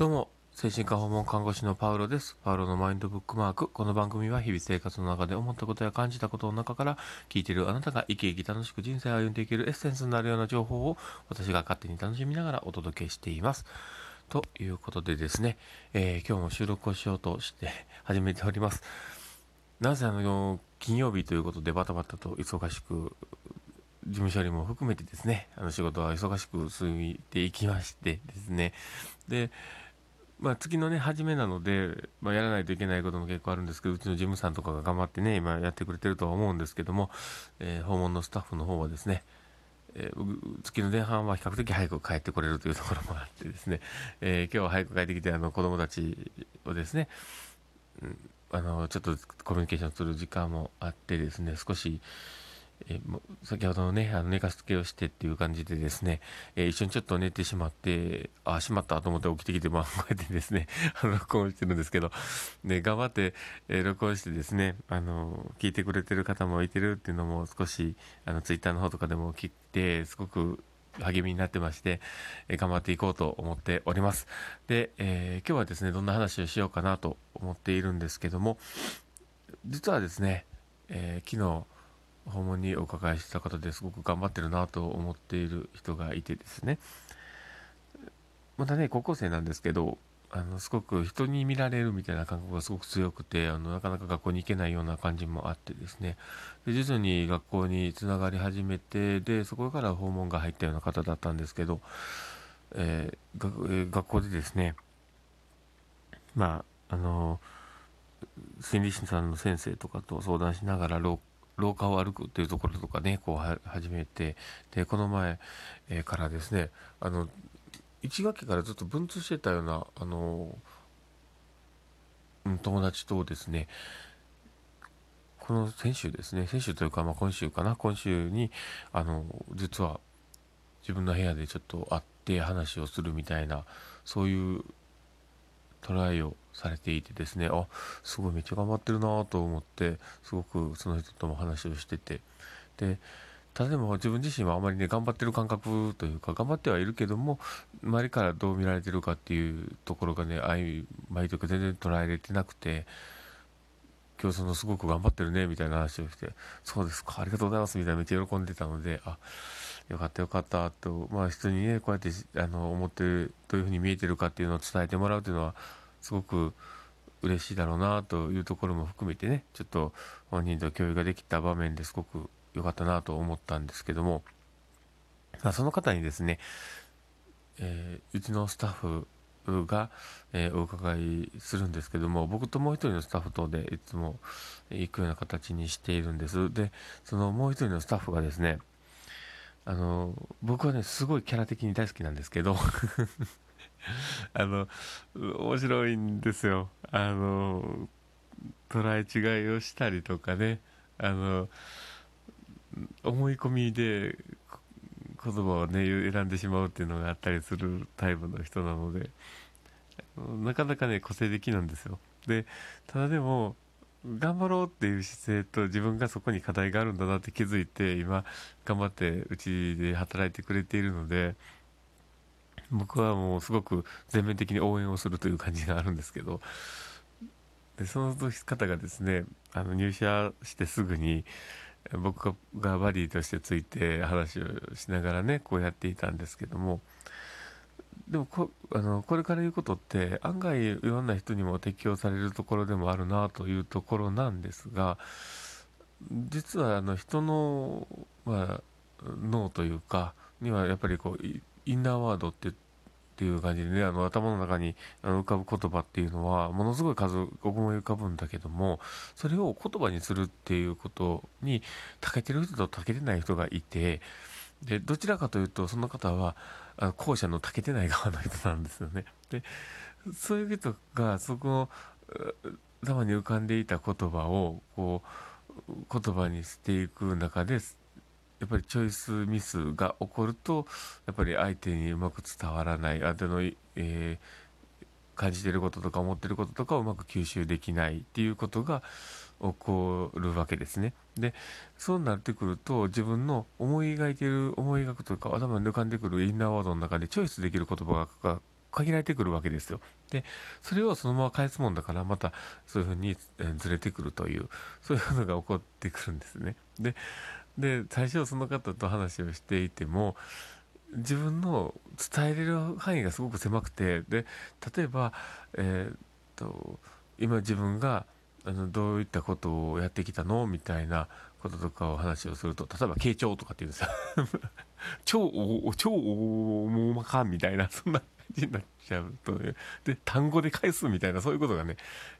どうも、精神科訪問看護師のパウロです。パウロのマインドブックマーク。この番組は日々生活の中で思ったことや感じたことの中から聞いているあなたが生き生き楽しく人生を歩んでいけるエッセンスになるような情報を私が勝手に楽しみながらお届けしています。ということでですね、えー、今日も収録をしようとして始めております。なぜあの、金曜日ということでバタバタと忙しく事務処理も含めてですね、あの仕事は忙しく進いていきましてですね、で、まあ、月のね、初めなので、まあ、やらないといけないことも結構あるんですけど、うちの事務さんとかが頑張ってね、今やってくれてるとは思うんですけども、えー、訪問のスタッフの方はですね、えー、月の前半は比較的早く帰ってこれるというところもあってですね、えー、今日は早く帰ってきて、あの、子供たちをですね、うん、あの、ちょっとコミュニケーションする時間もあってですね、少し、え、先ほどのね、あの寝かしつけをしてっていう感じでですね、えー、一緒にちょっと寝てしまって、あ、しまったと思って起きてきて、まあ、こうやってですね、あの、録音してるんですけど、ね、頑張って、えー、録音してですね、あの、聞いてくれてる方もいてるっていうのも少し、あの、ツイッターの方とかでも聞いて、すごく励みになってまして、えー、頑張っていこうと思っております。で、えー、今日はですね、どんな話をしようかなと思っているんですけども、実はですね、えー、昨日、訪問にお伺いした方ですごく頑張ってるなと思っている人がいてですね。またね高校生なんですけどあのすごく人に見られるみたいな感覚がすごく強くてあのなかなか学校に行けないような感じもあってですね。で徐々に学校につながり始めてでそこから訪問が入ったような方だったんですけど、えー、学えー、学校でですねまああの心理師さんの先生とかと相談しながら廊下を歩くっていうところとかね、こう始めて、で、この前、からですね、あの、1学期からずっと文通してたような、あの、友達とですね、この先週ですね、先週というか、まあ今週かな、今週に、あの、実は自分の部屋でちょっと会って話をするみたいな、そういうトライをされていてですねあすごいめっちゃ頑張ってるなと思ってすごくその人とも話をしてて。でただでも自分自身はあまりね頑張ってる感覚というか頑張ってはいるけども周りからどう見られてるかっていうところがね曖昧というか全然捉えれてなくて今日そのすごく頑張ってるねみたいな話をしてそうですかありがとうございますみたいなめっちゃ喜んでたのであよかったよかったとまあ人にねこうやってあの思ってるどういうふうに見えてるかっていうのを伝えてもらうというのはすごく嬉しいだろうなというところも含めてねちょっと本人と共有ができた場面ですごく良かったなと思ったんですけども、まあ、その方にですね、えー、うちのスタッフが、えー、お伺いするんですけども僕ともう一人のスタッフとでいつも行くような形にしているんです。でそのもう一人のスタッフがですねあの僕はねすごいキャラ的に大好きなんですけど あの、面白いんですよ。あの、捉え違いをしたりとかね、あの、思い込みで言葉をね、選んでしまうっていうのがあったりするタイプの人なので、なかなかね、個性的なんですよ。で、ただでも、頑張ろうっていう姿勢と自分がそこに課題があるんだなって気づいて、今、頑張ってうちで働いてくれているので、僕はもうすごく全面的に応援をするという感じがあるんですけど、でその方がですね、あの入社してすぐに、僕がバディとしてついて話をしながらね、こうやっていたんですけども、でもこあのこれから言うことって案外いろんな人にも適用されるところでもあるなというところなんですが実はあの人の、まあ、脳というかにはやっぱりこうインナーワードってっていう感じでね、あの頭の中に浮かぶ言葉っていうのは、ものすごい数思い浮かぶんだけども、それを言葉にするっていうことに、長けてる人と長けてない人がいて、で、どちらかというと、その方は、後者の長けてない側の人なんですよね。で、そういう人が、そこの、頭に浮かんでいた言葉を、こう、言葉にしていく中で、やっぱりチョイスミスが起こるとやっぱり相手にうまく伝わらない相手の、えー、感じてることとか思ってることとかをうまく吸収できないっていうことが起こるわけですね。でそうなってくると自分の思い描いてる思い描くとか頭に浮かんでくるインナーワードの中でチョイスできる言葉が限られてくるわけですよ。で、それをそのまま返すもんだから、またそういうふうにずれてくるという、そういうのが起こってくるんですね。で、で、最初その方と話をしていても、自分の伝えれる範囲がすごく狭くて、で、例えば、えー、っと、今自分があのどういったことをやってきたの？みたいなこととかを話をすると、例えば、傾聴とかって言うんですよ。超大、超大まかみたいな、そんな感じになっちゃうと、ね、で、単語で返すみたいな、そういうことがね、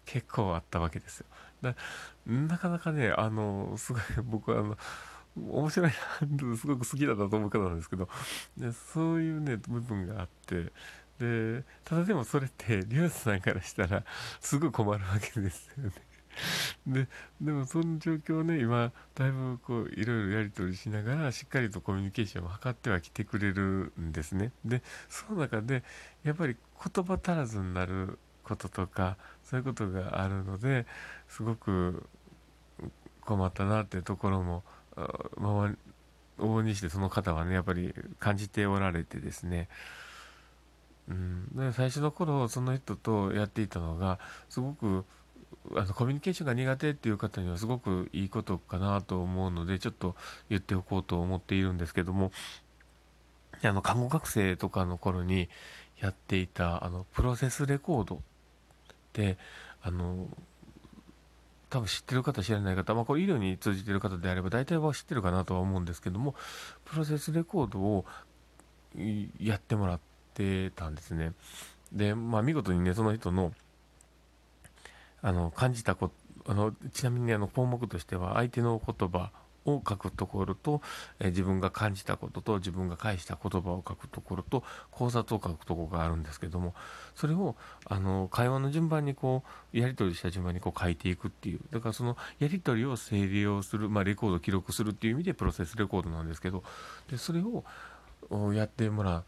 結構あったわけですよ。だなかなかね、あの、すごい、僕はあの、面白いな、すごく好きだなと思う方なんですけど、でそういうね、部分があって、で、ただでもそれって、リュウさんからしたら、すごい困るわけですよね。ででもその状況をね今だいぶこういろいろやり取りしながらしっかりとコミュニケーションを図ってはきてくれるんですね。でその中でやっぱり言葉足らずになることとかそういうことがあるのですごく困ったなっていうところもまあ往々にしてその方はねやっぱり感じておられてですね。うん、で最初の頃その人とやっていたのがすごくあのコミュニケーションが苦手っていう方にはすごくいいことかなと思うのでちょっと言っておこうと思っているんですけどもあの看護学生とかの頃にやっていたあのプロセスレコードってあの多分知ってる方知らない方、まあ、これ医療に通じてる方であれば大体は知ってるかなとは思うんですけどもプロセスレコードをやってもらってたんですね。でまあ見事にねその人のあの感じたこあのちなみにあの項目としては相手の言葉を書くところと、え自分が感じたことと自分が返した言葉を書くところと考察を書くところがあるんですけどもそれをあの会話の順番にこうやり取りした順番にこう書いていくっていう。だからそのやり取りを整理をする、まあ、レコードを記録するっていう意味でプロセスレコードなんですけどでそれをやってもら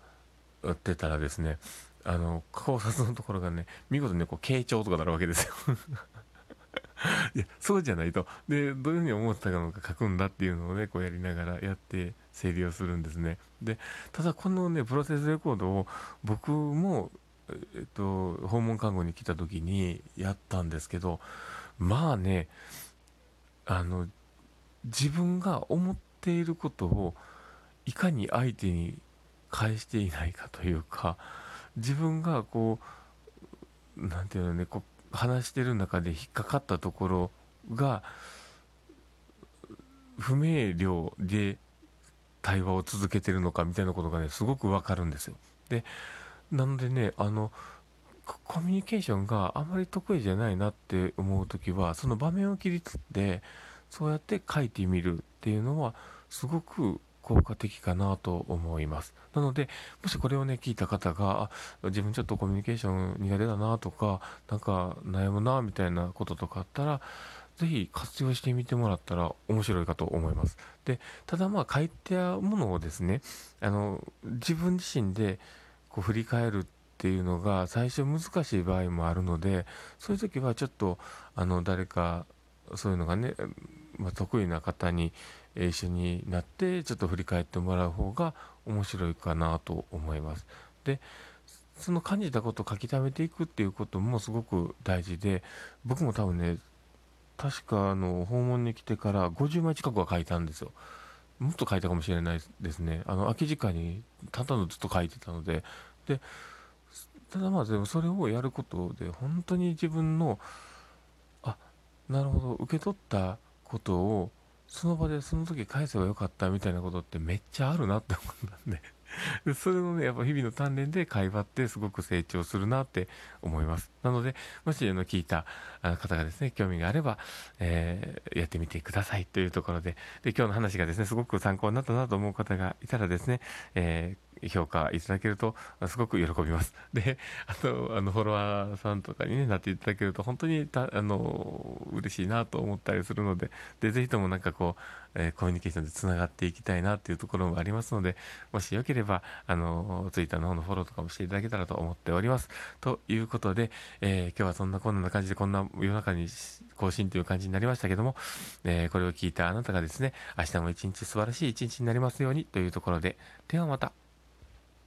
ってたらですねあの考察のところがね見事にねこう傾聴とかなるわけですよ。いやそうじゃないと。でどういうふうに思ってたのか書くんだっていうのをねこうやりながらやって整理をするんですね。でただこのねプロセスレコードを僕もえっと訪問看護に来た時にやったんですけどまあねあの自分が思っていることをいかに相手に返していないかというか自分がこう何て言うのねこう話してる中で引っかかったところが不明瞭で対話を続けてるのかみたいなことがねすごくわかるんですよ。でなのでねあのコミュニケーションがあまり得意じゃないなって思う時はその場面を切り取ってそうやって書いてみるっていうのはすごく効果的かなと思います。なので、もしこれをね、聞いた方が、自分ちょっとコミュニケーション苦手だなとか、なんか悩むなみたいなこととかあったら、ぜひ活用してみてもらったら面白いかと思います。で、ただまあ書いてあるものをですね、あの、自分自身でこう振り返るっていうのが最初難しい場合もあるので、そういう時はちょっと、あの、誰か、そういうのがね、まあ、得意な方に一緒になってちょっと振り返ってもらう方が面白いかなと思います。でその感じたことを書き溜めていくっていうこともすごく大事で僕も多分ね確かあの訪問に来てから50枚近くは書いたんですよ。もっと書いたかもしれないですね。あの空き時間にただのずっと書いてたので。でただまあでもそれをやることで本当に自分のあなるほど受け取ったことをその場でその時返せばよかったみたいなことってめっちゃあるなって思ったんで それのね、やっぱ日々の鍛錬で会話ってすごく成長するなって思います。なので、もしあの聞いた方がですね、興味があれば、えー、やってみてくださいというところで、で、今日の話がですね、すごく参考になったなと思う方がいたらですね、えー評価いただけると、すごく喜びます。で、あと、あの、フォロワーさんとかに、ね、なっていただけると、本当にた、あの、嬉しいなと思ったりするので、で、ぜひともなんかこう、えー、コミュニケーションでつながっていきたいなっていうところもありますので、もしよければ、あの、ツイッターの方のフォローとかもしていただけたらと思っております。ということで、えー、今日はそんなこんな感じで、こんな夜中に更新という感じになりましたけども、えー、これを聞いたあなたがですね、明日も一日素晴らしい一日になりますようにというところで、ではまた。